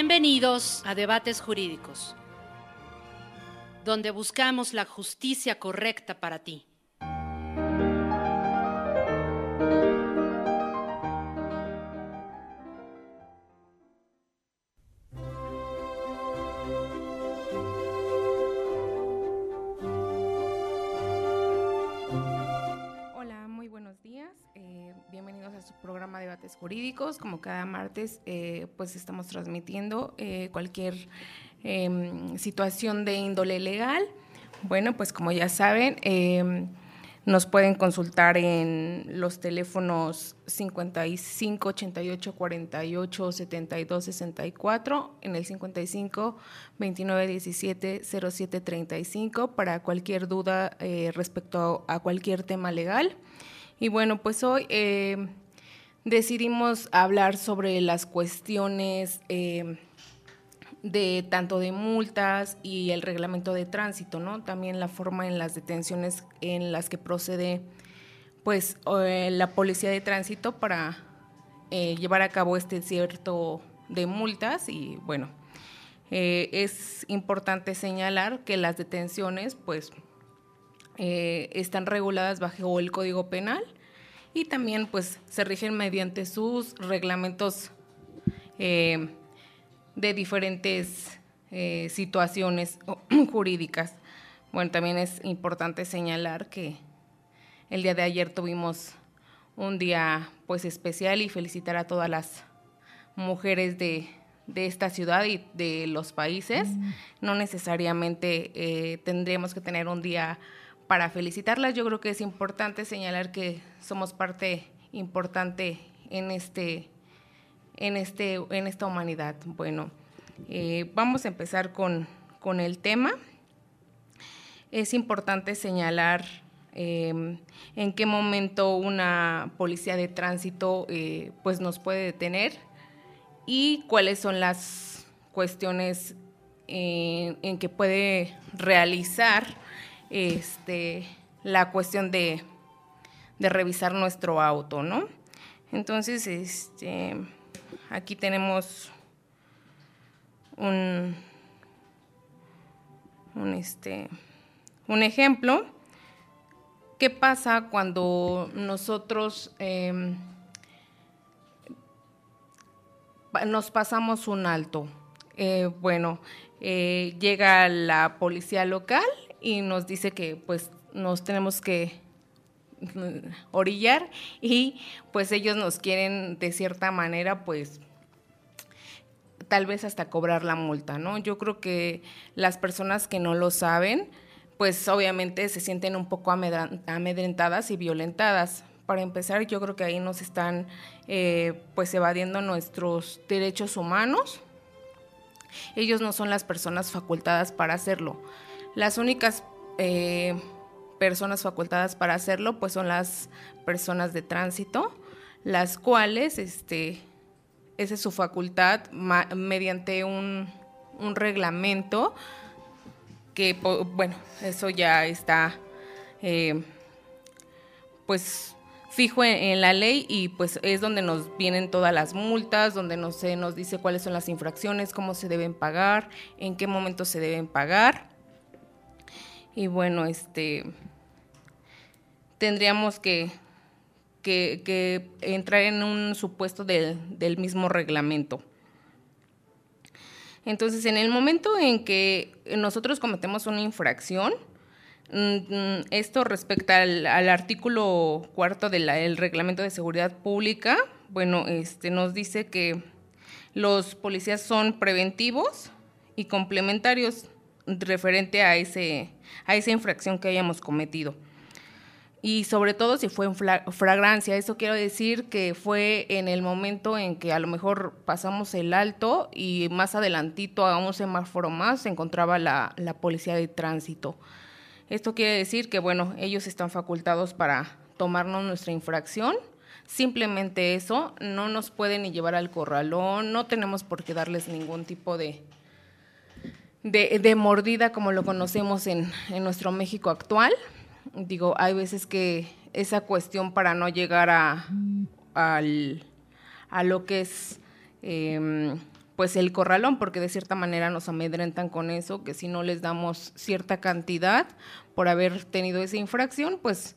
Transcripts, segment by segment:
Bienvenidos a Debates Jurídicos, donde buscamos la justicia correcta para ti. Cada martes, eh, pues estamos transmitiendo eh, cualquier em, situación de índole legal. Bueno, pues como ya saben, em, nos pueden consultar en los teléfonos 55 88 48 72 64, en el 55 29 17 07 35 para cualquier duda eh, respecto a, cualquier tema legal. Y bueno, pues hoy decidimos hablar sobre las cuestiones eh, de tanto de multas y el reglamento de tránsito, ¿no? También la forma en las detenciones en las que procede pues eh, la policía de tránsito para eh, llevar a cabo este cierto de multas y bueno, es importante señalar que las detenciones pues están reguladas bajo el Código Penal y también pues se rigen mediante sus reglamentos eh, de diferentes eh, situaciones jurídicas. Bueno, también es importante señalar que el día de ayer tuvimos un día pues especial y felicitar a todas las mujeres de, esta ciudad y de los países. No necesariamente eh, tendríamos que tener un día para felicitarlas. Yo creo que es importante señalar que somos parte importante en este, en este, en esta humanidad. Bueno, eh, vamos a empezar con, el tema. Es importante señalar em, en qué momento una policía de tránsito eh, pues nos puede detener y cuáles son las cuestiones eh, en que puede realizar este, la cuestión de, revisar nuestro auto, ¿no? Entonces, este, aquí tenemos un, un, este, un ejemplo. ¿Qué pasa cuando nosotros em, nos pasamos un alto? Eh, bueno, eh, llega la policía local y nos dice que pues nos tenemos que orillar y pues ellos nos quieren de cierta manera pues tal vez hasta cobrar la multa, ¿no? Yo creo que las personas que no lo saben, pues obviamente se sienten un poco amedrentadas y violentadas. Para empezar, yo creo que ahí nos están eh, pues evadiendo nuestros derechos humanos. Ellos no son las personas facultadas para hacerlo. Las únicas eh, personas facultadas para hacerlo, pues son las personas de tránsito, las cuales, este, esa es su facultad mediante un, reglamento que, bueno, eso ya está, eh, pues fijo en, la ley y pues es donde nos vienen todas las multas, donde nos, se nos dice cuáles son las infracciones, cómo se deben pagar, en qué momento se deben pagar. Y bueno, este tendríamos que, que, entrar en un supuesto del, mismo reglamento. Entonces, en el momento en que nosotros cometemos una infracción, mm, esto respecta al, artículo cuarto del reglamento de seguridad pública, bueno, este nos dice que los policías son preventivos y complementarios referente a, ese, a esa infracción que hayamos cometido. Y sobre todo si fue en fragrancia, eso quiero decir que fue en el momento en que a lo mejor pasamos el alto y más adelantito a un semáforo más se encontraba la, la policía de tránsito. Esto quiere decir que, bueno, ellos están facultados para tomarnos nuestra infracción. Simplemente eso, no nos pueden ni llevar al corralón, no tenemos por qué darles ningún tipo de, de, mordida como lo conocemos en, nuestro México actual. Digo, hay veces que esa cuestión para no llegar a, a lo que es em, pues el corralón, porque de cierta manera nos amedrentan con eso, que si no les damos cierta cantidad por haber tenido esa infracción, pues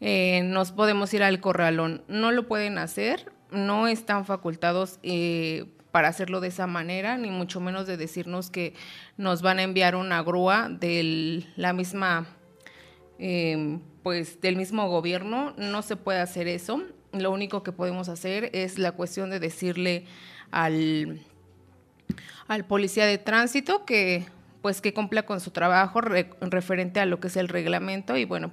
eh, nos podemos ir al corralón. No lo pueden hacer, no están facultados eh, para hacerlo de esa manera, ni mucho menos de decirnos que nos van a enviar una grúa de la misma, em, pues del mismo gobierno. No se puede hacer eso. Lo único que podemos hacer es la cuestión de decirle al al policía de tránsito que pues que cumpla con su trabajo referente a lo que es el reglamento y bueno,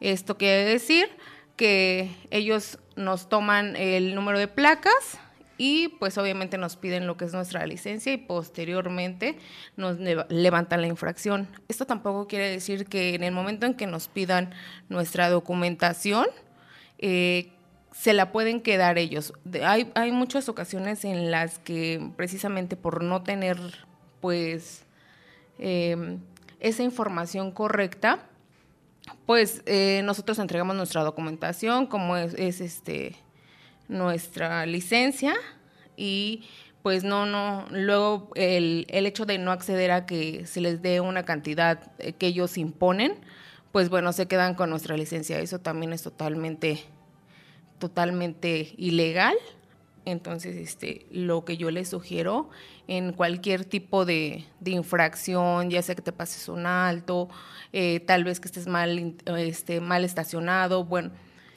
esto quiere decir que ellos nos toman el número de placas y pues obviamente nos piden lo que es nuestra licencia y posteriormente nos levantan la infracción. Esto tampoco quiere decir que en el momento en que nos pidan nuestra documentación, eh, se la pueden quedar ellos. Hay, hay muchas ocasiones en las que precisamente por no tener pues em, esa información correcta, pues eh, nosotros entregamos nuestra documentación, como es, este nuestra licencia, y pues no, no, luego el, el hecho de no acceder a que se les dé una cantidad eh, que ellos imponen, pues bueno, se quedan con nuestra licencia. Eso también es totalmente totalmente ilegal. Entonces, este, lo que yo les sugiero en cualquier tipo de, infracción, ya sea que te pases un alto, eh, tal vez que estés mal, este, mal estacionado, bueno,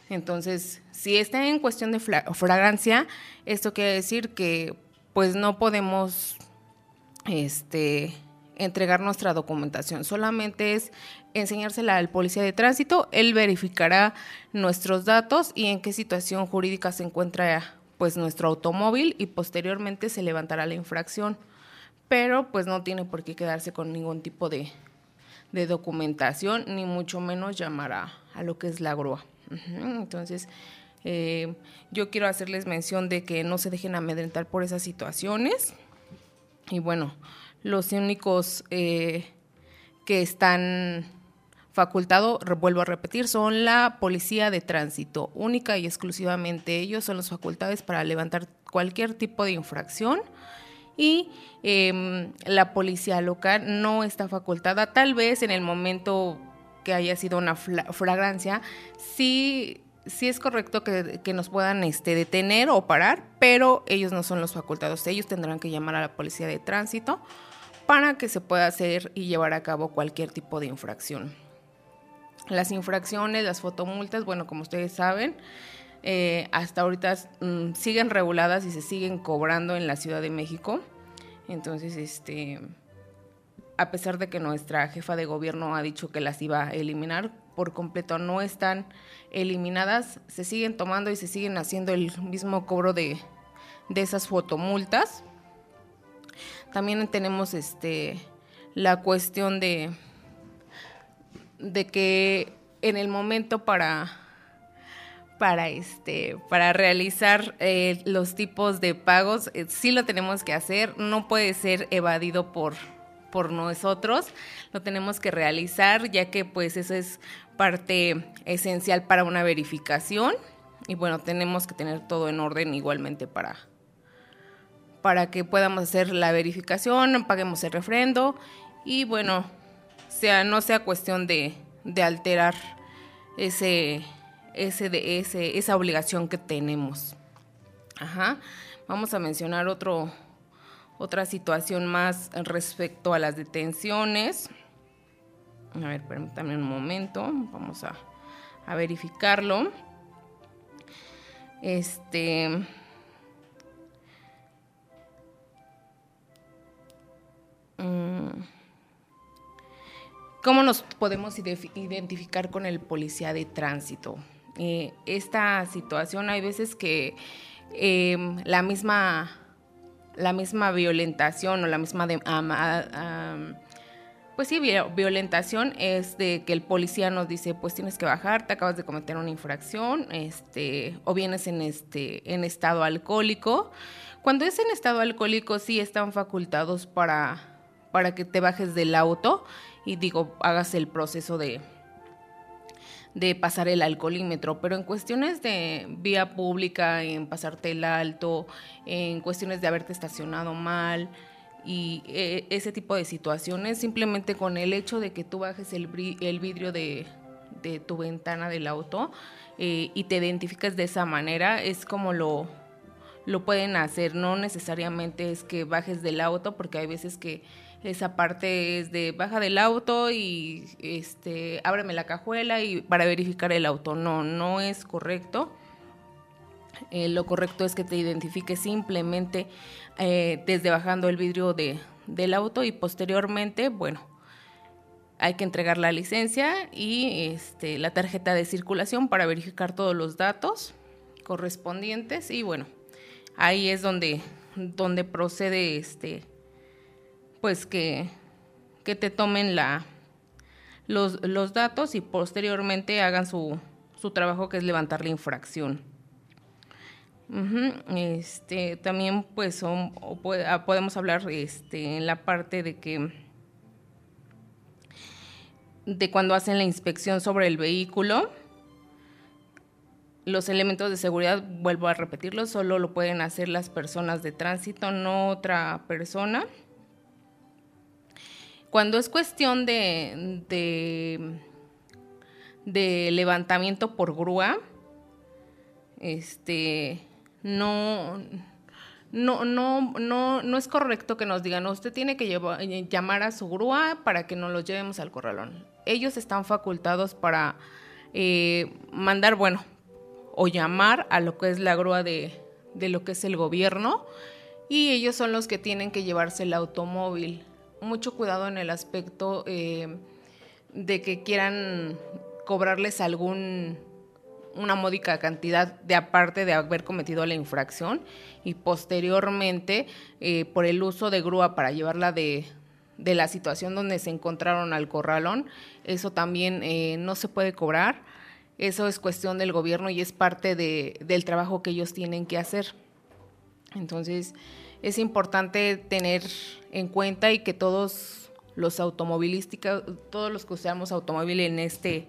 entonces, si está en cuestión de fragancia, esto quiere decir que pues no podemos este, entregar nuestra documentación, solamente es enseñársela al policía de tránsito, él verificará nuestros datos y en qué situación jurídica se encuentra pues nuestro automóvil y posteriormente se levantará la infracción. Pero pues no tiene por qué quedarse con ningún tipo de, documentación, ni mucho menos llamar a, lo que es la grúa. Entonces, eh, yo quiero hacerles mención de que no se dejen amedrentar por esas situaciones. Y bueno, los únicos eh, que están facultado, vuelvo a repetir, son la policía de tránsito, única y exclusivamente ellos son los facultados para levantar cualquier tipo de infracción y em, la policía local no está facultada, tal vez en el momento que haya sido una flagrancia, sí, sí es correcto que, que, nos puedan este, detener o parar, pero ellos no son los facultados, ellos tendrán que llamar a la policía de tránsito para que se pueda hacer y llevar a cabo cualquier tipo de infracción. Las infracciones, las fotomultas, bueno, como ustedes saben, eh, hasta ahorita mm, siguen reguladas y se siguen cobrando en la Ciudad de México. Entonces, este, a pesar de que nuestra jefa de gobierno ha dicho que las iba a eliminar por completo, no están eliminadas, se siguen tomando y se siguen haciendo el mismo cobro de, de esas fotomultas. También tenemos este, la cuestión de de que en el momento para para este para realizar eh, los tipos de pagos eh, sí lo tenemos que hacer no puede ser evadido por por nosotros lo tenemos que realizar ya que pues eso es parte esencial para una verificación y bueno tenemos que tener todo en orden igualmente para para que podamos hacer la verificación paguemos el refrendo y bueno sea, no sea cuestión de, alterar ese, ese, de, ese, esa obligación que tenemos. Ajá. Vamos a mencionar otro, otra situación más respecto a las detenciones. A ver, permítanme un momento, vamos a, a verificarlo. Este. Mm, ¿Cómo nos podemos identificar con el policía de tránsito? Eh, esta situación hay veces que em, la misma la misma violentación o la misma de, pues sí violentación es de que el policía nos dice pues tienes que bajar te acabas de cometer una infracción este o vienes en este en estado alcohólico. Cuando es en estado alcohólico sí están facultados para para que te bajes del auto y digo, hagas el proceso de, de pasar el alcoholímetro, pero en cuestiones de vía pública, en pasarte el alto, en cuestiones de haberte estacionado mal y eh, ese tipo de situaciones, simplemente con el hecho de que tú bajes el, vidrio de, tu ventana del auto eh, y te identificas de esa manera, es como lo, lo pueden hacer, no necesariamente es que bajes del auto, porque hay veces que esa parte es de baja del auto y este ábreme la cajuela y para verificar el auto. No, no es correcto. Eh, lo correcto es que te identifiques simplemente eh, desde bajando el vidrio de, del auto y posteriormente, bueno, hay que entregar la licencia y este, la tarjeta de circulación para verificar todos los datos correspondientes y bueno, ahí es donde, donde procede este, pues que, que te tomen la, los, los, datos y posteriormente hagan su, su, trabajo que es levantar la infracción. Este, también pues son, ah, podemos hablar este, en la parte de que de cuando hacen la inspección sobre el vehículo, los elementos de seguridad, vuelvo a repetirlo, solo lo pueden hacer las personas de tránsito, no otra persona. Cuando es cuestión de, de, levantamiento por grúa, este, no, no, no, no, no es correcto que nos digan, usted tiene que llamar a su grúa para que nos lo llevemos al corralón. Ellos están facultados para eh, mandar, bueno, o llamar a lo que es la grúa de, de lo que es el gobierno y ellos son los que tienen que llevarse el automóvil mucho cuidado en el aspecto eh, de que quieran cobrarles algún una módica cantidad de aparte de haber cometido la infracción y posteriormente eh, por el uso de grúa para llevarla de, de, la situación donde se encontraron al corralón, eso también eh, no se puede cobrar, eso es cuestión del gobierno y es parte de, del trabajo que ellos tienen que hacer. Entonces, es importante tener en cuenta y que todos los automovilísticos, todos los que usamos automóvil en este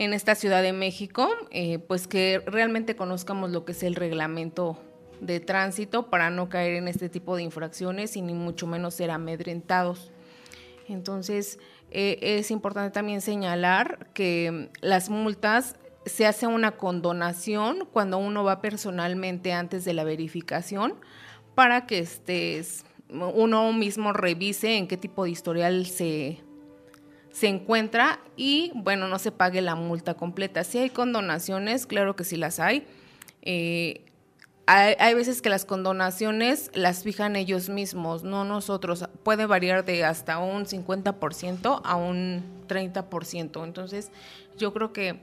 en esta Ciudad de México, eh, pues que realmente conozcamos lo que es el reglamento de tránsito para no caer en este tipo de infracciones y ni mucho menos ser amedrentados. Entonces, eh, es importante también señalar que las multas se hace una condonación cuando uno va personalmente antes de la verificación para que estés, uno mismo revise en qué tipo de historial se, se encuentra y, bueno, no se pague la multa completa. Si hay condonaciones, claro que sí las hay. Eh, hay, hay, veces que las condonaciones las fijan ellos mismos, no nosotros. Puede variar de hasta un 50% a un 30%. Entonces, yo creo que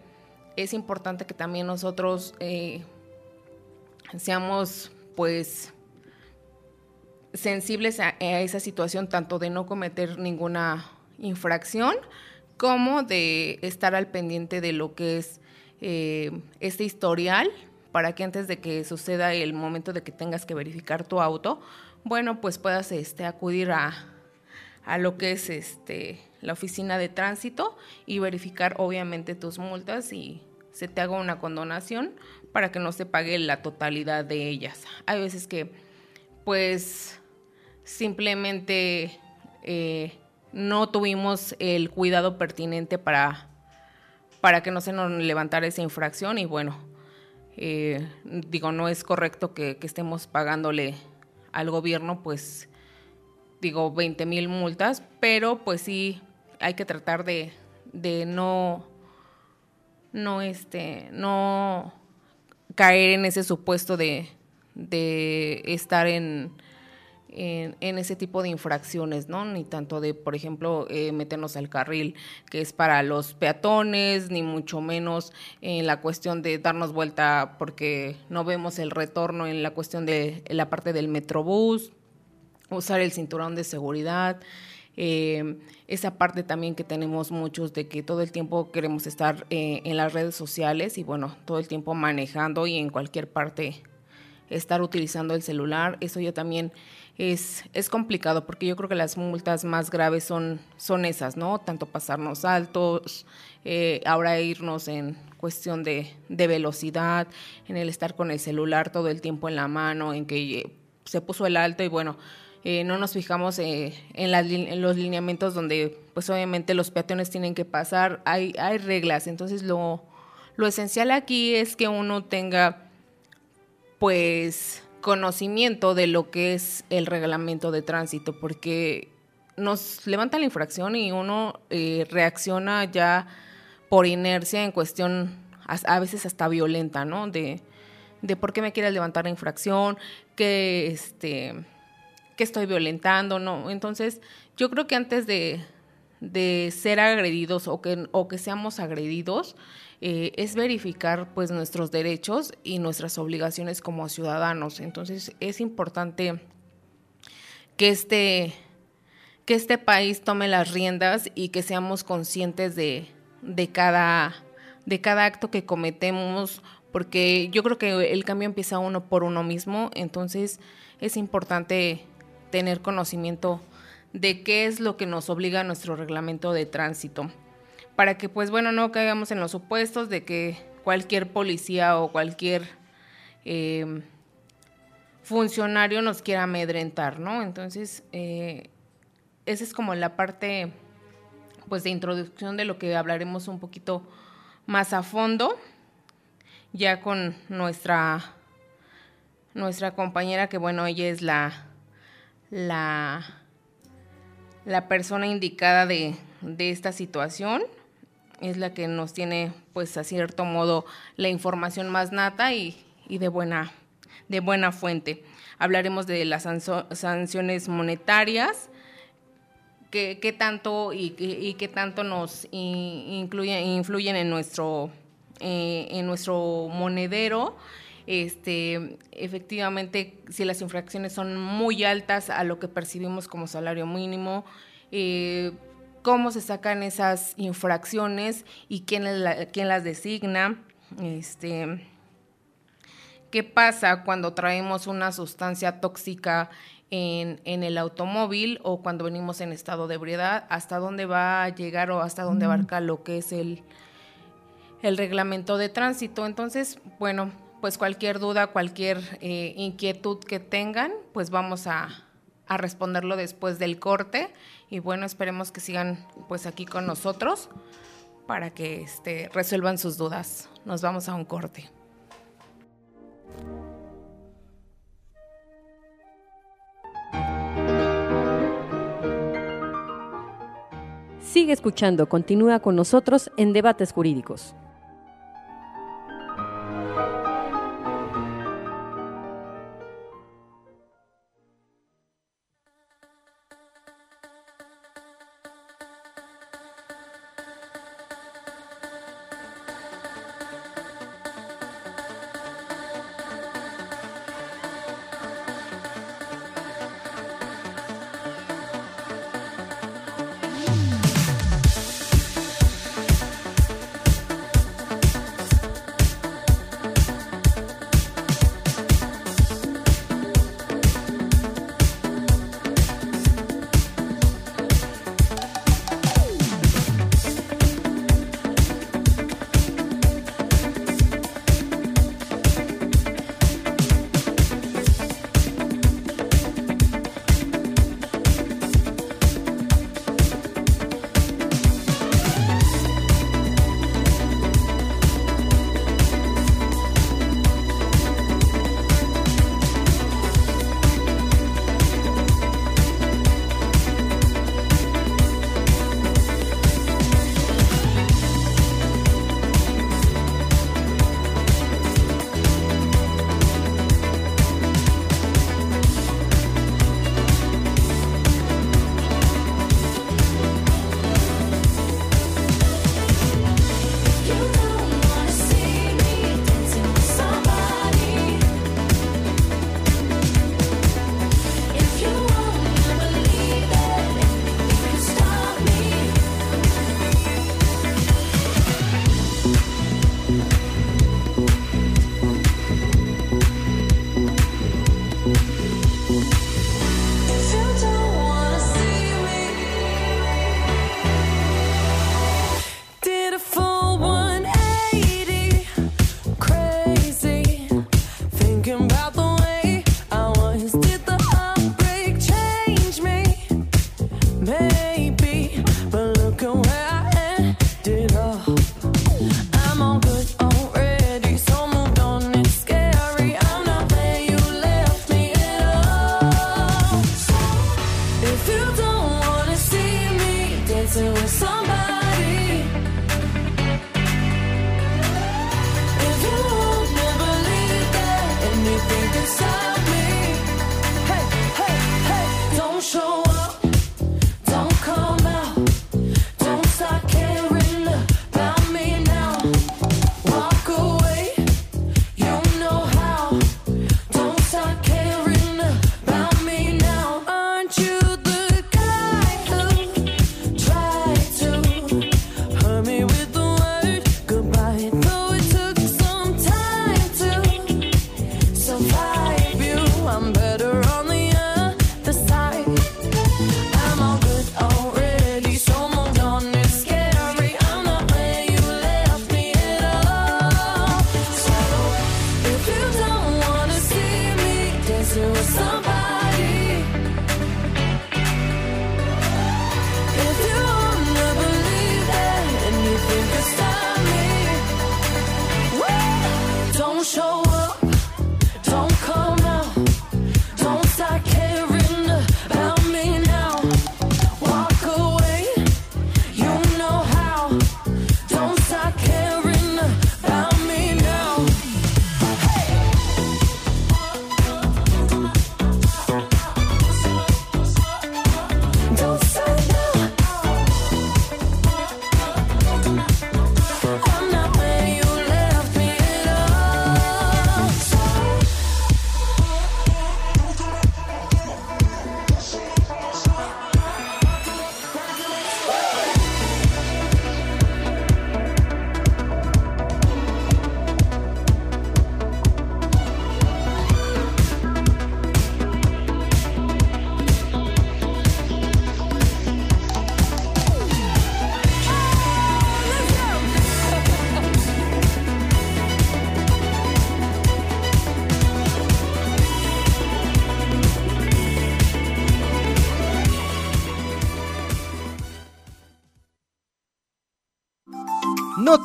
es importante que también nosotros eh, seamos, pues, sensibles a, esa situación, tanto de no cometer ninguna infracción como de estar al pendiente de lo que es eh, este historial para que antes de que suceda el momento de que tengas que verificar tu auto, bueno, pues puedas este, acudir a, a lo que es este, la oficina de tránsito y verificar obviamente tus multas y se te haga una condonación para que no se pague la totalidad de ellas. Hay veces que pues simplemente eh, no tuvimos el cuidado pertinente para, para que no se nos levantara esa infracción y bueno, eh, digo, no es correcto que, estemos pagándole al gobierno pues digo 20 mil multas, pero pues sí hay que tratar de, de no, no, este, no caer en ese supuesto de, de estar en en, ese tipo de infracciones, ¿no? Ni tanto de, por ejemplo, eh, meternos al carril que es para los peatones, ni mucho menos en la cuestión de darnos vuelta porque no vemos el retorno en la cuestión de la parte del metrobús, usar el cinturón de seguridad. Eh, esa parte también que tenemos muchos de que todo el tiempo queremos estar eh, en las redes sociales y bueno, todo el tiempo manejando y en cualquier parte estar utilizando el celular. Eso ya también es, es complicado porque yo creo que las multas más graves son, son esas, ¿no? Tanto pasarnos altos, eh, ahora irnos en cuestión de, de, velocidad, en el estar con el celular todo el tiempo en la mano, en que eh, se puso el alto y bueno, eh, no nos fijamos eh, en, en, los lineamientos donde pues obviamente los peatones tienen que pasar, hay, hay reglas, entonces lo, lo esencial aquí es que uno tenga pues conocimiento de lo que es el reglamento de tránsito, porque nos levanta la infracción y uno eh, reacciona ya por inercia en cuestión a, veces hasta violenta, ¿no? De, de por qué me quieres levantar la infracción, que este que estoy violentando, ¿no? Entonces, yo creo que antes de, de ser agredidos o que, o que seamos agredidos, eh, es verificar pues nuestros derechos y nuestras obligaciones como ciudadanos. Entonces es importante que este, que este país tome las riendas y que seamos conscientes de, de, cada, de cada acto que cometemos, porque yo creo que el cambio empieza uno por uno mismo, entonces es importante tener conocimiento de qué es lo que nos obliga a nuestro reglamento de tránsito, para que pues bueno, no caigamos en los supuestos de que cualquier policía o cualquier eh, funcionario nos quiera amedrentar, ¿no? Entonces, eh, esa es como la parte pues de introducción de lo que hablaremos un poquito más a fondo, ya con nuestra, nuestra compañera, que bueno, ella es la, la la persona indicada de, esta situación es la que nos tiene, pues, a cierto modo, la información más nata y, de, buena, de buena fuente. Hablaremos de las sanciones monetarias, qué tanto y, qué tanto nos incluyen, influyen en nuestro, eh, en nuestro monedero este, efectivamente, si las infracciones son muy altas a lo que percibimos como salario mínimo, eh, cómo se sacan esas infracciones y quién, quién las designa, este, qué pasa cuando traemos una sustancia tóxica en, en, el automóvil o cuando venimos en estado de ebriedad, hasta dónde va a llegar o hasta dónde abarca lo que es el, el reglamento de tránsito. Entonces, bueno, pues cualquier duda, cualquier eh, inquietud que tengan, pues vamos a, a, responderlo después del corte. Y bueno, esperemos que sigan pues aquí con nosotros para que este, resuelvan sus dudas. Nos vamos a un corte. Sigue escuchando, continúa con nosotros en Debates Jurídicos. to somebody.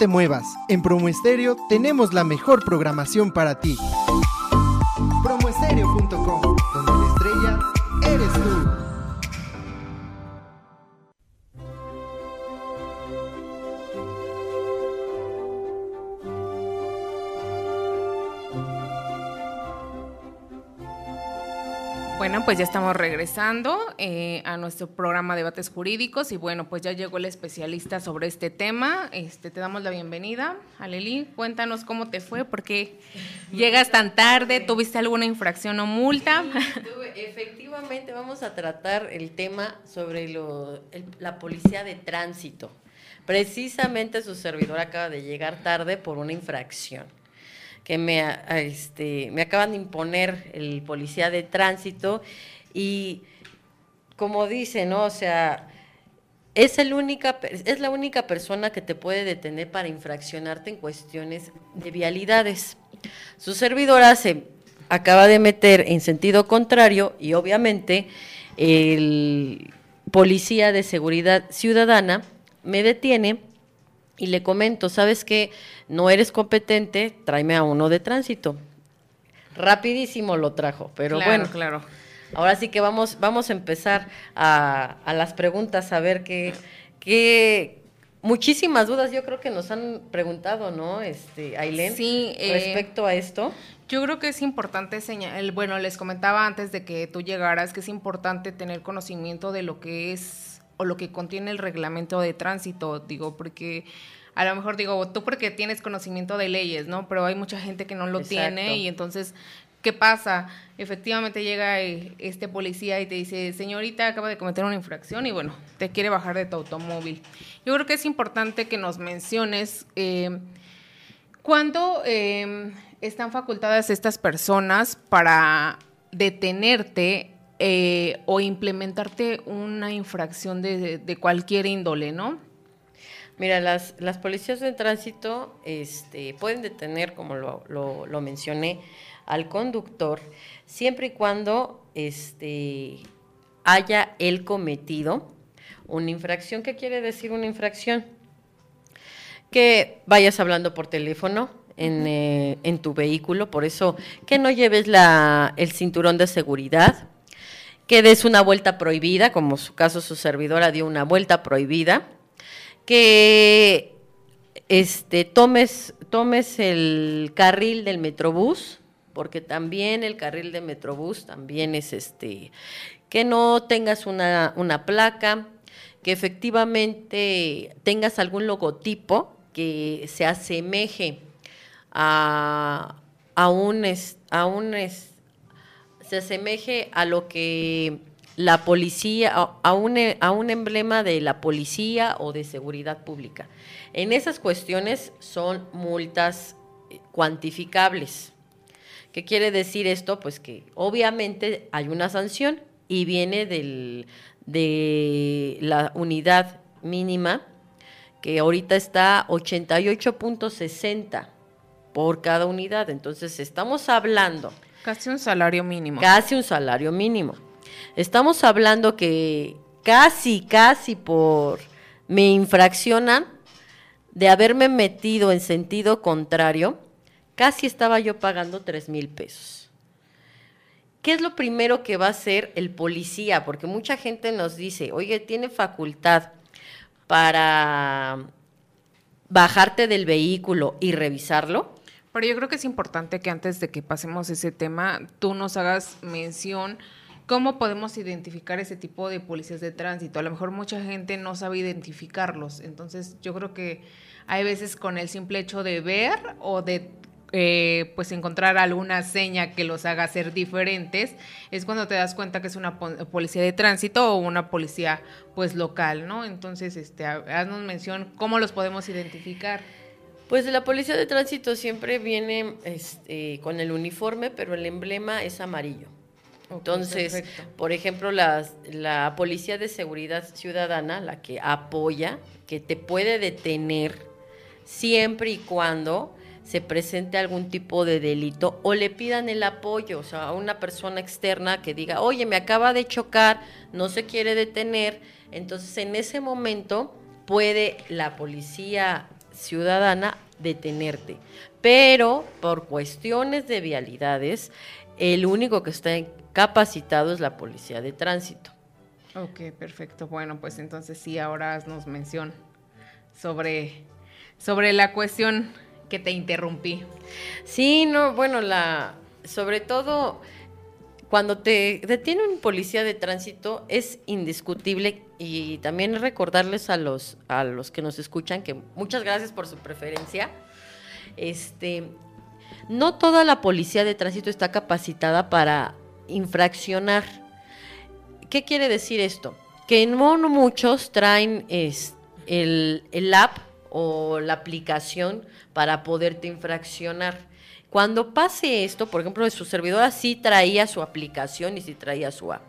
Te muevas, en Promo Estéreo tenemos la mejor programación para ti. Pues ya estamos regresando eh, a nuestro programa Debates Jurídicos y bueno, pues ya llegó el especialista sobre este tema. Este, te damos la bienvenida. Aleli, cuéntanos cómo te fue, por qué llegas tan tarde, tuviste alguna infracción o multa. Efectivamente, vamos a tratar el tema sobre lo- la policía de tránsito. Precisamente su servidor acaba de llegar tarde por una infracción que me, este, me acaban de imponer el policía de tránsito y como dice, ¿no? O sea, es, el única, es la única persona que te puede detener para infraccionarte en cuestiones de vialidades. Su servidora se acaba de meter en sentido contrario y obviamente el policía de seguridad ciudadana me detiene y le comento, ¿sabes qué? No eres competente, tráeme a uno de tránsito. Rapidísimo lo trajo, pero Claro, bueno, claro. Ahora sí que vamos, vamos a empezar a, a las preguntas, a ver qué, qué muchísimas dudas yo creo que nos han preguntado, ¿no? Este, Ailén, Sí, eh, respecto a esto. Yo creo que es importante señalar, bueno, les comentaba antes de que tú llegaras que es importante tener conocimiento de lo que es o lo que contiene el reglamento de tránsito, digo, porque a lo mejor digo, tú porque tienes conocimiento de leyes, ¿no? Pero hay mucha gente que no lo Exacto. tiene y entonces, ¿qué pasa? Efectivamente llega eh, este policía y te dice, señorita, acaba de cometer una infracción y bueno, te quiere bajar de tu automóvil. Yo creo que es importante que nos menciones... eh, ¿Cuándo eh, están facultadas estas personas para detenerte eh, o implementarte una infracción de, de cualquier índole, no? Mira, las, las policías de tránsito este, pueden detener, como lo, lo- lo mencioné, al conductor siempre y cuando este, haya él cometido una infracción. ¿Qué quiere decir una infracción? que vayas hablando por teléfono en, eh, en tu vehículo, por eso que no lleves la, el cinturón de seguridad, que des una vuelta prohibida, como su caso su servidora dio una vuelta prohibida, que este tomes tomes el carril del Metrobús, porque también el carril de Metrobús también es este que no tengas una, una placa, que efectivamente tengas algún logotipo que se asemeje a, a un, a un se asemeje a lo que la policía, a, un, e- a un emblema de la policía o de seguridad pública. En esas cuestiones son multas eh, cuantificables. ¿Qué quiere decir esto? Pues que obviamente hay una sanción y viene del, de la unidad mínima, que ahorita está 88.60 por cada unidad. Entonces estamos hablando Casi un salario mínimo. casi un salario mínimo. Estamos hablando que casi, casi por me infraccionan de haberme metido en sentido contrario, casi estaba yo pagando tres mil pesos. ¿Qué es lo primero que va a hacer el policía? Porque mucha gente nos dice, oye, tiene facultad para bajarte del vehículo y revisarlo. Pero yo creo que es importante que antes de que pasemos ese tema, tú nos hagas mención cómo podemos identificar ese tipo de policías de tránsito. A lo mejor mucha gente no sabe identificarlos. Entonces yo creo que hay veces con el simple hecho de ver o de eh, pues encontrar alguna seña que los haga ser diferentes, es cuando te das cuenta que es una po- policía de tránsito o una policía pues local, ¿no? Entonces, este, ha- haznos mención cómo los podemos identificar. Pues la policía de tránsito siempre viene este, con el uniforme, pero el emblema es amarillo. Entonces, perfecto. por ejemplo, las- la Policía de Seguridad Ciudadana, la que apoya, que te puede detener siempre y cuando se presente algún tipo de delito o le pidan el apoyo, o sea, a una persona externa que diga, oye, me acaba de chocar, no se quiere detener, entonces en ese momento puede la policía ciudadana detenerte, pero por cuestiones de vialidades, el único que está capacitado es la policía de tránsito. Ok, perfecto. Bueno, pues entonces sí, ahora haznos mención sobre, sobre la cuestión que te interrumpí. Sí, no, bueno, la, sobre todo cuando te detiene un policía de tránsito es indiscutible y también recordarles a los a los que nos escuchan que muchas gracias por su preferencia. Este, no toda la policía de tránsito está capacitada para infraccionar. ¿Qué quiere decir esto? Que no muchos traen es, el, el app o la aplicación para poderte infraccionar. Cuando pase esto, por ejemplo, su servidora sí traía su aplicación y sí traía su app.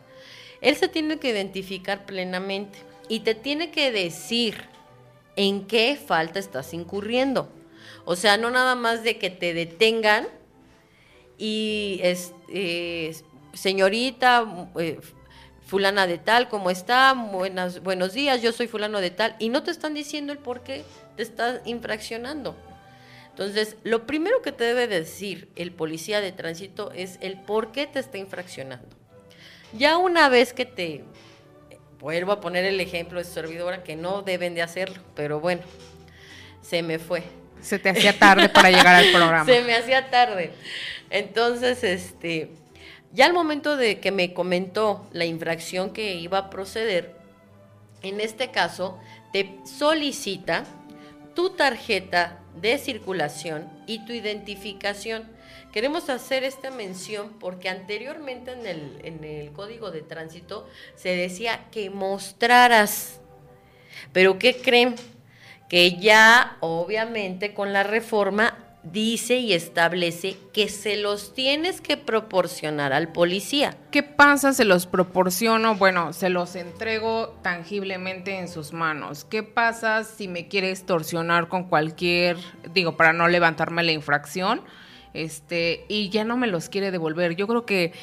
Él se tiene que identificar plenamente y te tiene que decir en qué falta estás incurriendo. O sea, no nada más de que te detengan y es, eh, señorita, eh, fulana de tal, ¿cómo está? Buenas, buenos días, yo soy fulano de tal. Y no te están diciendo el por qué te estás infraccionando. Entonces, lo primero que te debe decir el policía de tránsito es el por qué te está infraccionando. Ya una vez que te, vuelvo a poner el ejemplo de su servidora, que no deben de hacerlo, pero bueno, se me fue. Se te hacía tarde para llegar al programa. Se me hacía tarde. Entonces, este, ya al momento de que me comentó la infracción que iba a proceder, en este caso, te solicita tu tarjeta de circulación y tu identificación. Queremos hacer esta mención porque anteriormente en el, en el código de tránsito se decía que mostraras. Pero ¿qué creen? Que ya obviamente con la reforma dice y establece que se los tienes que proporcionar al policía. ¿Qué pasa? Se los proporciono, bueno, se los entrego tangiblemente en sus manos. ¿Qué pasa si me quiere extorsionar con cualquier, digo, para no levantarme la infracción? Este, y ya no me los quiere devolver. Yo creo que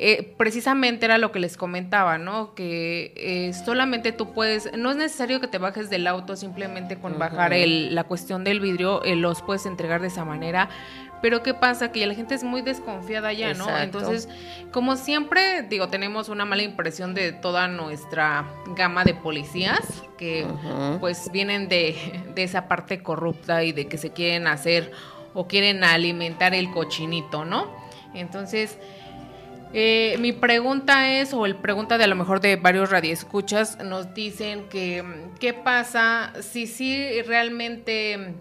eh, precisamente era lo que les comentaba, ¿no? Que eh, solamente tú puedes, no es necesario que te bajes del auto simplemente con bajar el, la cuestión del vidrio, eh, los puedes entregar de esa manera, Pero ¿qué pasa? Que la gente es muy desconfiada ya, ¿no? Entonces, como siempre, digo, tenemos una mala impresión de toda nuestra gama de policías que pues vienen de, de esa parte corrupta y de que se quieren hacer o quieren alimentar el cochinito, ¿no? Entonces, eh, mi pregunta es, o el pregunta de a lo mejor de varios radioescuchas, nos dicen que qué pasa si sí realmente mm,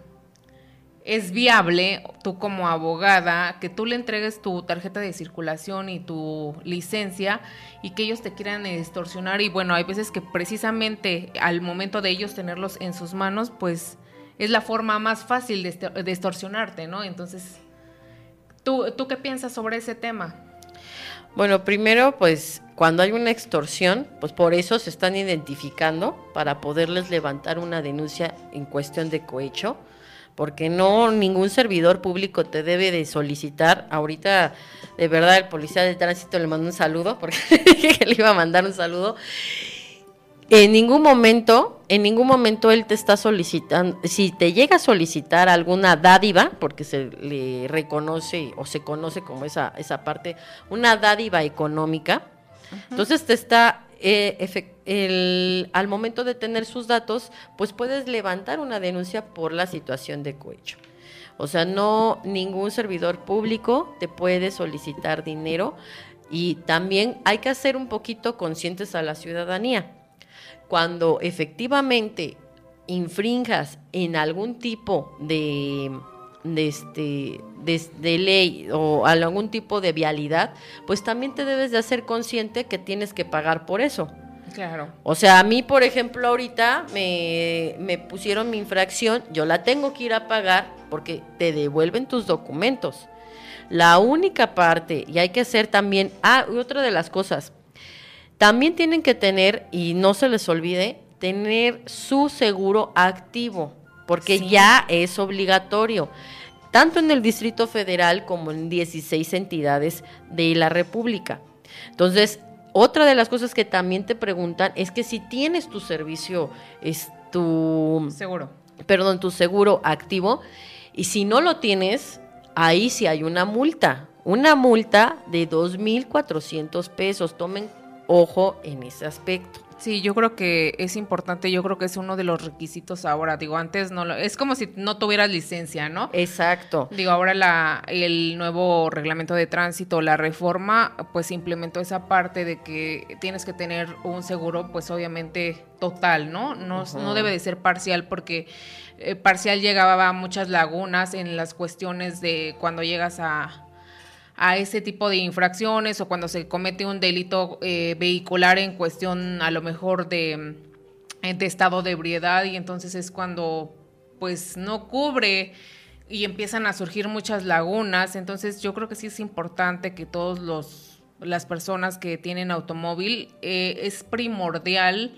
es viable tú como abogada que tú le entregues tu tarjeta de circulación y tu licencia y que ellos te quieran extorsionar y bueno, hay veces que precisamente al momento de ellos tenerlos en sus manos, pues es la forma más fácil de, de extorsionarte, ¿no? Entonces, ¿tú, ¿tú qué piensas sobre ese tema? Bueno, primero, pues cuando hay una extorsión, pues por eso se están identificando para poderles levantar una denuncia en cuestión de cohecho, porque no ningún servidor público te debe de solicitar. Ahorita, de verdad, el policía de tránsito le mandó un saludo, porque dije que le iba a mandar un saludo. En ningún momento, en ningún momento él te está solicitando, si te llega a solicitar alguna dádiva, porque se le reconoce o se conoce como esa, esa parte, una dádiva económica, entonces te está, eh, el- al momento de tener sus datos, pues puedes levantar una denuncia por la situación de cohecho. O sea, no ningún servidor público te puede solicitar dinero y también hay que hacer un poquito conscientes a la ciudadanía cuando efectivamente infrinjas en algún tipo de, de, este, de, de ley o algún tipo de vialidad, pues también te debes de hacer consciente que tienes que pagar por eso. Claro. O sea, a mí, por ejemplo, ahorita me, me pusieron mi infracción, yo la tengo que ir a pagar porque te devuelven tus documentos. La única parte, y hay que hacer también, ah, y otra de las cosas, también tienen que tener, y no se les olvide, tener su seguro activo, porque Sí. ya es obligatorio, tanto en el Distrito Federal como en 16 entidades de la República. Entonces, otra de las cosas que también te preguntan es que si tienes tu servicio, es tu Seguro. perdón, tu seguro activo. Y si no lo tienes, ahí sí hay una multa. Una multa de 2.400 pesos. Tomen ojo en ese aspecto. Sí, yo creo que es importante, yo creo que es uno de los requisitos ahora. Digo, antes no lo, es como si no tuvieras licencia, ¿no? Exacto. Digo, ahora la, el nuevo reglamento de tránsito, la reforma, pues implementó esa parte de que tienes que tener un seguro, pues obviamente total, ¿no? No, no debe de ser parcial porque eh, parcial llegaba a muchas lagunas en las cuestiones de cuando llegas a, a ese tipo de infracciones o cuando se comete un delito eh, vehicular en cuestión a lo mejor de, eh, de estado de ebriedad y entonces es cuando pues no cubre y empiezan a surgir muchas lagunas. Entonces yo creo que sí es importante que todos los las personas que tienen automóvil eh, es primordial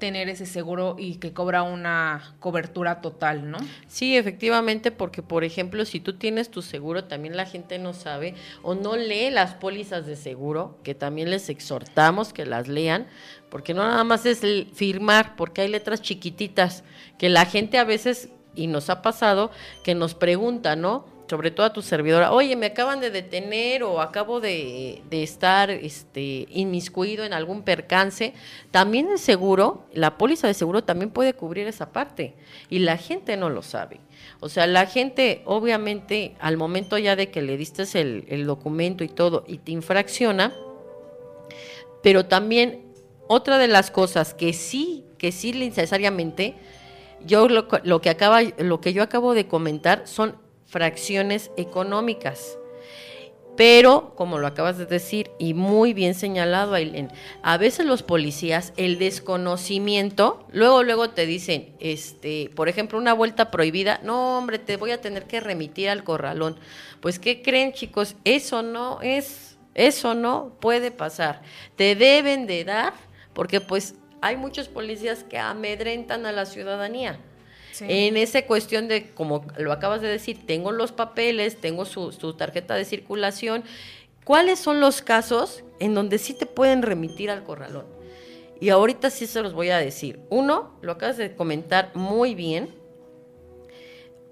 tener ese seguro y que cobra una cobertura total, ¿no? Sí, efectivamente, porque por ejemplo, si tú tienes tu seguro, también la gente no sabe o no lee las pólizas de seguro, que también les exhortamos que las lean, porque no nada más es firmar, porque hay letras chiquititas que la gente a veces, y nos ha pasado, que nos pregunta, ¿no? Sobre todo a tu servidora, oye, me acaban de detener o acabo de, estar este, inmiscuido en algún percance. También el seguro, la póliza de seguro también puede cubrir esa parte y la gente no lo sabe. O sea, la gente, obviamente, al momento ya de que le diste el, el documento y todo y te infracciona, pero también otra de las cosas que sí, que sí necesariamente, yo lo, lo que acaba, lo que yo acabo de comentar son fracciones económicas. Pero, como lo acabas de decir, y muy bien señalado, Aileen, a veces los policías, el desconocimiento, luego, luego te dicen, este, por ejemplo, una vuelta prohibida, no, hombre, te voy a tener que remitir al corralón. Pues, ¿qué creen, chicos? Eso no es, eso no puede pasar. Te deben de dar, porque pues hay muchos policías que amedrentan a la ciudadanía. En esa cuestión de, como lo acabas de decir, tengo los papeles, tengo su, su tarjeta de circulación. ¿Cuáles son los casos en donde sí te pueden remitir al corralón? Y ahorita sí se los voy a decir. Uno, lo acabas de comentar muy bien.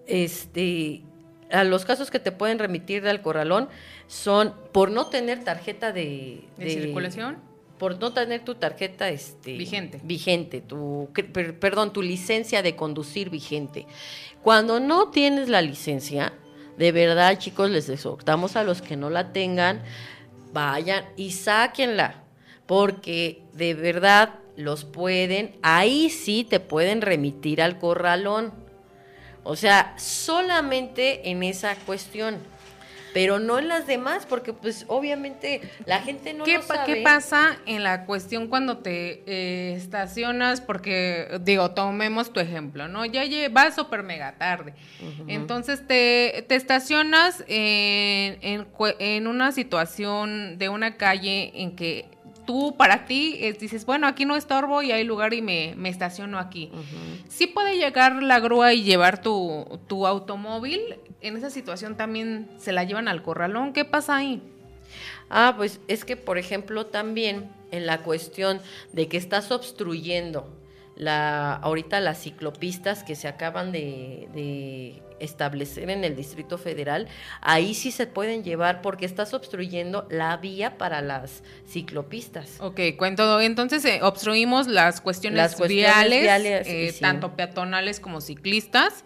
Este, a los casos que te pueden remitir al corralón son por no tener tarjeta de, ¿De circulación? Por no tener tu tarjeta este, Vigente. vigente, tu, per- perdón, tu licencia de conducir vigente. Cuando no tienes la licencia, de verdad, chicos, les exhortamos a los que no la tengan, vayan y sáquenla, porque de verdad los pueden, ahí sí te pueden remitir al corralón. O sea, solamente en esa cuestión. Pero no en las demás, porque pues obviamente la gente no ¿Qué, lo sabe. ¿Qué pasa en la cuestión cuando te eh, estacionas? Porque, digo, tomemos tu ejemplo, ¿no? Ya vas súper mega tarde. Entonces te, te estacionas en, en en una situación de una calle en que tú, para ti, es- dices, bueno, aquí no estorbo y hay lugar y me, me estaciono aquí. Sí puede llegar la grúa y llevar tu, tu automóvil. En esa situación también se la llevan al corralón. ¿Qué pasa ahí? Ah, pues es que, por ejemplo, también en la cuestión de que estás obstruyendo la, ahorita las ciclopistas que se acaban de, de establecer en el Distrito Federal, ahí sí se pueden llevar porque estás obstruyendo la vía para las ciclopistas. Ok, cuento. Entonces eh, obstruimos las cuestiones, Las cuestiones viales, viales, eh, sí. tanto peatonales como ciclistas.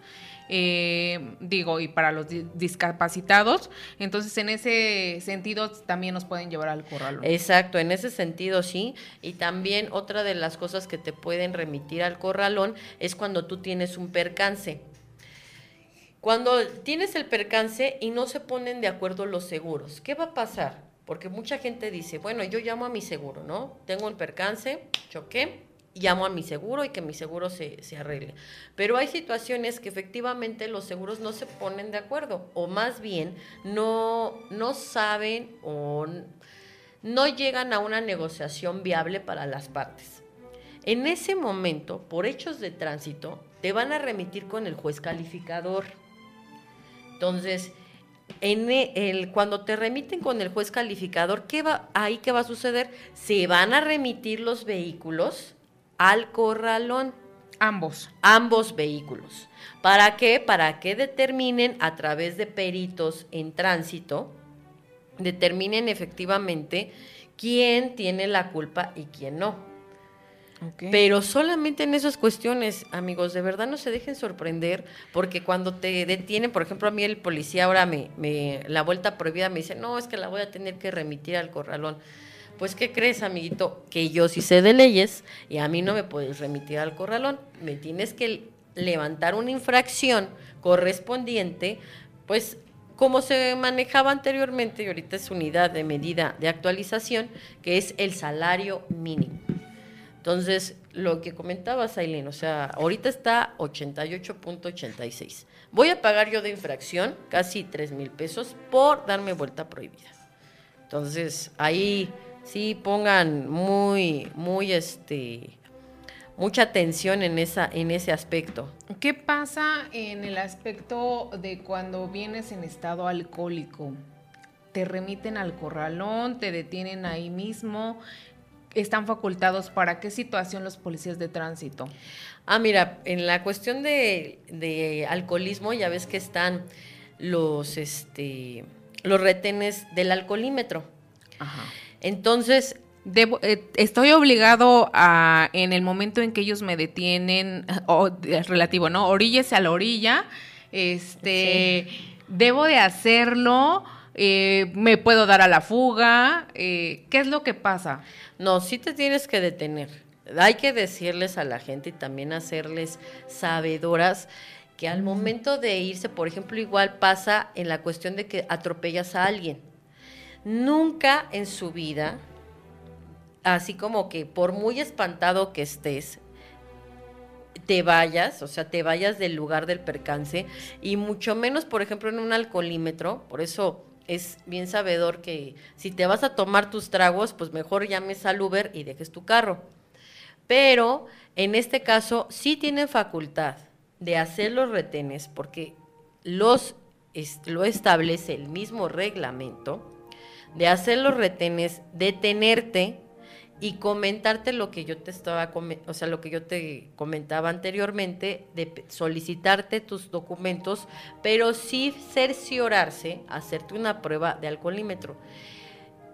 Eh, digo, y para los di- discapacitados. Entonces, en ese sentido, también nos pueden llevar al corralón. Exacto, en ese sentido sí. Y también otra de las cosas que te pueden remitir al corralón es cuando tú tienes un percance. Cuando tienes el percance y no se ponen de acuerdo los seguros, ¿qué va a pasar? Porque mucha gente dice, bueno, yo llamo a mi seguro, ¿no? Tengo el percance, choqué, llamo a mi seguro y que mi seguro se, se arregle. Pero hay situaciones que efectivamente los seguros no se ponen de acuerdo, o más bien no, no saben o no llegan a una negociación viable para las partes. En ese momento, por hechos de tránsito, te van a remitir con el juez calificador. Entonces, en e- el, cuando te remiten con el juez calificador, ¿qué va, ahí qué va a suceder? Se van a remitir los vehículos al corralón, Ambos. ambos vehículos. ¿Para qué? Para que determinen a través de peritos en tránsito, determinen efectivamente quién tiene la culpa y quién no. Pero solamente en esas cuestiones, amigos, de verdad no se dejen sorprender, porque cuando te detienen, por ejemplo, a mí el policía ahora me, me la vuelta prohibida me dice, no, es que la voy a tener que remitir al corralón. Pues, ¿qué crees, amiguito? Que yo sí sé de leyes y a mí no me puedes remitir al corralón. Me tienes que levantar una infracción correspondiente, pues como se manejaba anteriormente, y ahorita es unidad de medida de actualización, que es el salario mínimo. Entonces, lo que comentabas, Aileen, o sea, ahorita está 88.86. Voy a pagar yo de infracción casi 3 mil pesos por darme vuelta prohibida. Entonces, ahí sí pongan muy, muy, este, mucha atención en, esa, en ese aspecto. ¿Qué pasa en el aspecto de cuando vienes en estado alcohólico? Te remiten al corralón, te detienen ahí mismo. ¿Están facultados para qué situación los policías de tránsito? Ah, mira, en la cuestión de, de alcoholismo ya ves que están los, este, los retenes del alcoholímetro. Ajá. Entonces, Debo- eh, estoy obligado a, en el momento en que ellos me detienen, o es relativo, ¿no? Oríllese a la orilla, este, debo de hacerlo, eh, me puedo dar a la fuga, eh, ¿qué es lo que pasa? no, sí te tienes que detener. Hay que decirles a la gente y también hacerles sabedoras que al momento de irse, por ejemplo, igual pasa en la cuestión de que atropellas a alguien. Nunca en su vida, así como que por muy espantado que estés, te vayas, o sea, te vayas del lugar del percance y mucho menos, por ejemplo, en un alcoholímetro, por eso es bien sabedor que si te vas a tomar tus tragos, pues mejor llames al Uber y dejes tu carro. Pero en este caso sí tienen facultad de hacer los retenes porque los lo establece el mismo reglamento de hacer los retenes, detenerte y comentarte lo que yo te estaba, o sea, lo que yo te comentaba anteriormente, de solicitarte tus documentos, pero sí cerciorarse, hacerte una prueba de alcoholímetro.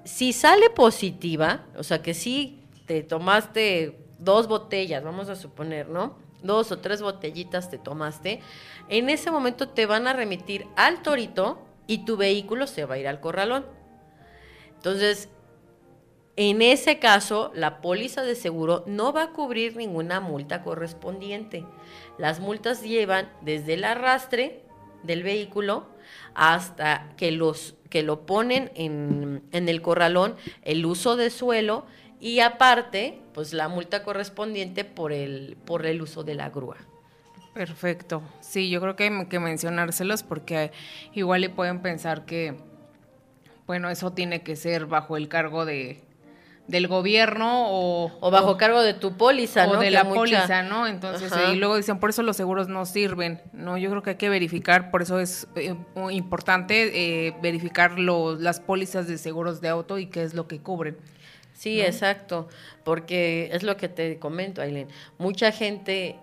Si sale positiva, o sea, que sí te tomaste dos botellas, vamos a suponer, ¿no? Dos o tres botellitas te tomaste, en ese momento te van a remitir al torito y tu vehículo se va a ir al corralón. Entonces, en ese caso, la póliza de seguro no va a cubrir ninguna multa correspondiente. Las multas llevan desde el arrastre del vehículo hasta que, los, que lo ponen en, en el corralón, el uso de suelo y aparte, pues la multa correspondiente por el, por el uso de la grúa. Perfecto. Sí, yo creo que hay que mencionárselos porque igual le pueden pensar que, bueno, eso tiene que ser bajo el cargo de del gobierno o, O bajo cargo de tu póliza, o ¿no? de Que la mucha- póliza, ¿no? Entonces, Ajá. y luego dicen, por eso los seguros no sirven, ¿no? Yo creo que hay que verificar, por eso es eh, muy importante eh, verificar los, las pólizas de seguros de auto y qué es lo que cubren. Sí, exacto, porque es lo que te comento, Aileen. Mucha gente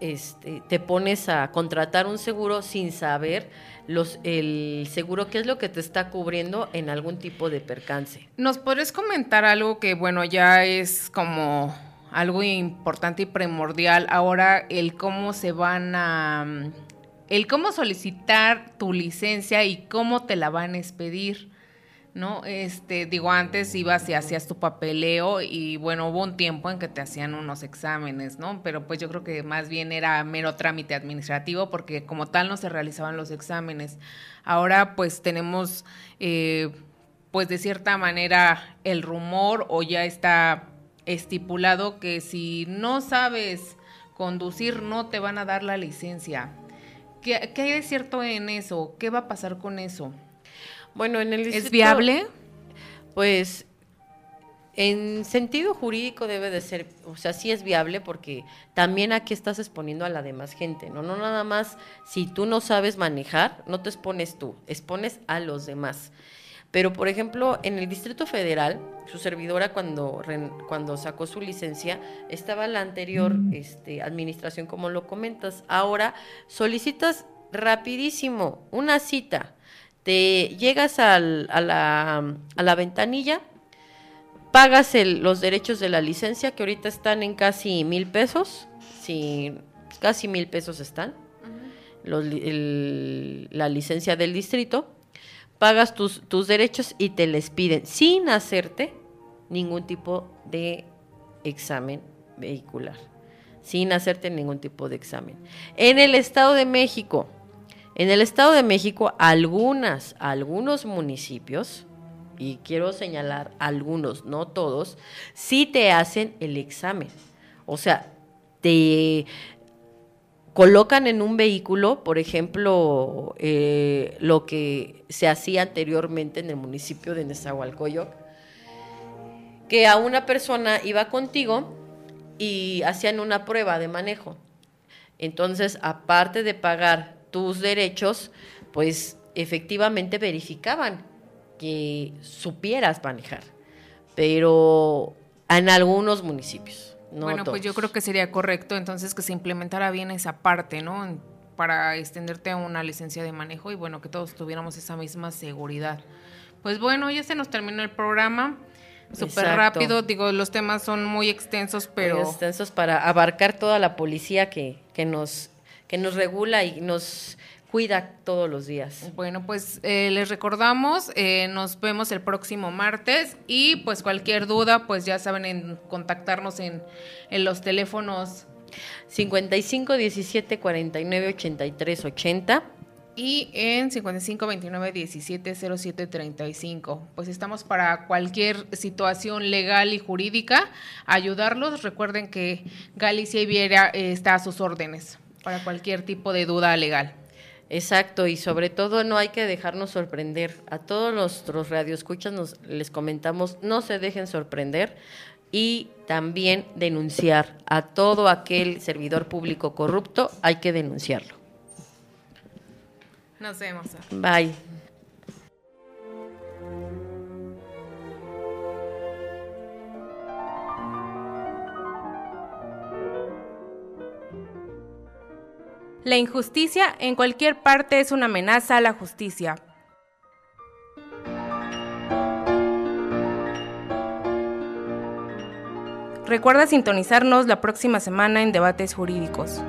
este, te pones a contratar un seguro sin saber los, el seguro qué es lo que te está cubriendo en algún tipo de percance. ¿Nos podrías comentar algo que, bueno, ya es como algo importante y primordial ahora, el cómo se van a... el cómo solicitar tu licencia y cómo te la van a expedir, ¿no? Este, digo, antes ibas y hacías tu papeleo y, bueno, hubo un tiempo en que te hacían unos exámenes, ¿no? Pero pues yo creo que más bien era mero trámite administrativo porque como tal no se realizaban los exámenes. Ahora pues tenemos... eh, pues de cierta manera el rumor o ya está estipulado que si no sabes conducir no te van a dar la licencia. ¿Qué, qué hay de cierto en eso? ¿Qué va a pasar con eso? Bueno, en el ¿Es distrito, viable? Pues en sentido jurídico debe de ser, o sea, sí es viable porque también aquí estás exponiendo a la demás gente, ¿no? No nada más si tú no sabes manejar, no te expones tú, expones a los demás. Pero, por ejemplo, en el Distrito Federal, su servidora cuando, cuando sacó su licencia, estaba la anterior este, administración, como lo comentas. Ahora solicitas rapidísimo una cita. Te llegas al- a, la, a la ventanilla, pagas el- los derechos de la licencia, que ahorita están en casi mil pesos. Sí, casi mil pesos están. Los li- el- la licencia del distrito pagas tus, tus derechos y te les piden sin hacerte ningún tipo de examen vehicular, sin hacerte ningún tipo de examen. En el Estado de México, en el Estado de México, algunas, algunos municipios, y quiero señalar algunos, no todos, sí te hacen el examen. O sea, te colocan en un vehículo, por ejemplo, eh, lo que se hacía anteriormente en el municipio de Nezahualcóyotl, que a una persona iba contigo y hacían una prueba de manejo. Entonces, aparte de pagar tus derechos, pues efectivamente verificaban que supieras manejar, pero en algunos municipios. No bueno, pues yo creo que sería correcto entonces que se implementara bien esa parte, ¿no? Para extenderte a una licencia de manejo y bueno, que todos tuviéramos esa misma seguridad. Pues bueno, ya se nos terminó el programa. Súper rápido, digo, los temas son muy extensos, pero... Muy extensos para abarcar toda la policía que, que nos que nos regula y nos cuida todos los días. Bueno, pues eh, les recordamos, eh, nos vemos el próximo martes y pues cualquier duda, pues ya saben en contactarnos en, en los teléfonos 55 17 49 83 80. y en 55 29 17 07 35. Pues estamos para cualquier situación legal y jurídica, ayudarlos. Recuerden que Galicia Iberia eh, está a sus órdenes para cualquier tipo de duda legal. Exacto, y sobre todo no hay que dejarnos sorprender. A todos nuestros radioescuchas nos les comentamos, no se dejen sorprender y también denunciar a todo aquel servidor público corrupto, hay que denunciarlo. Nos vemos. Bye. La injusticia en cualquier parte es una amenaza a la justicia. Recuerda sintonizarnos la próxima semana en Debates Jurídicos.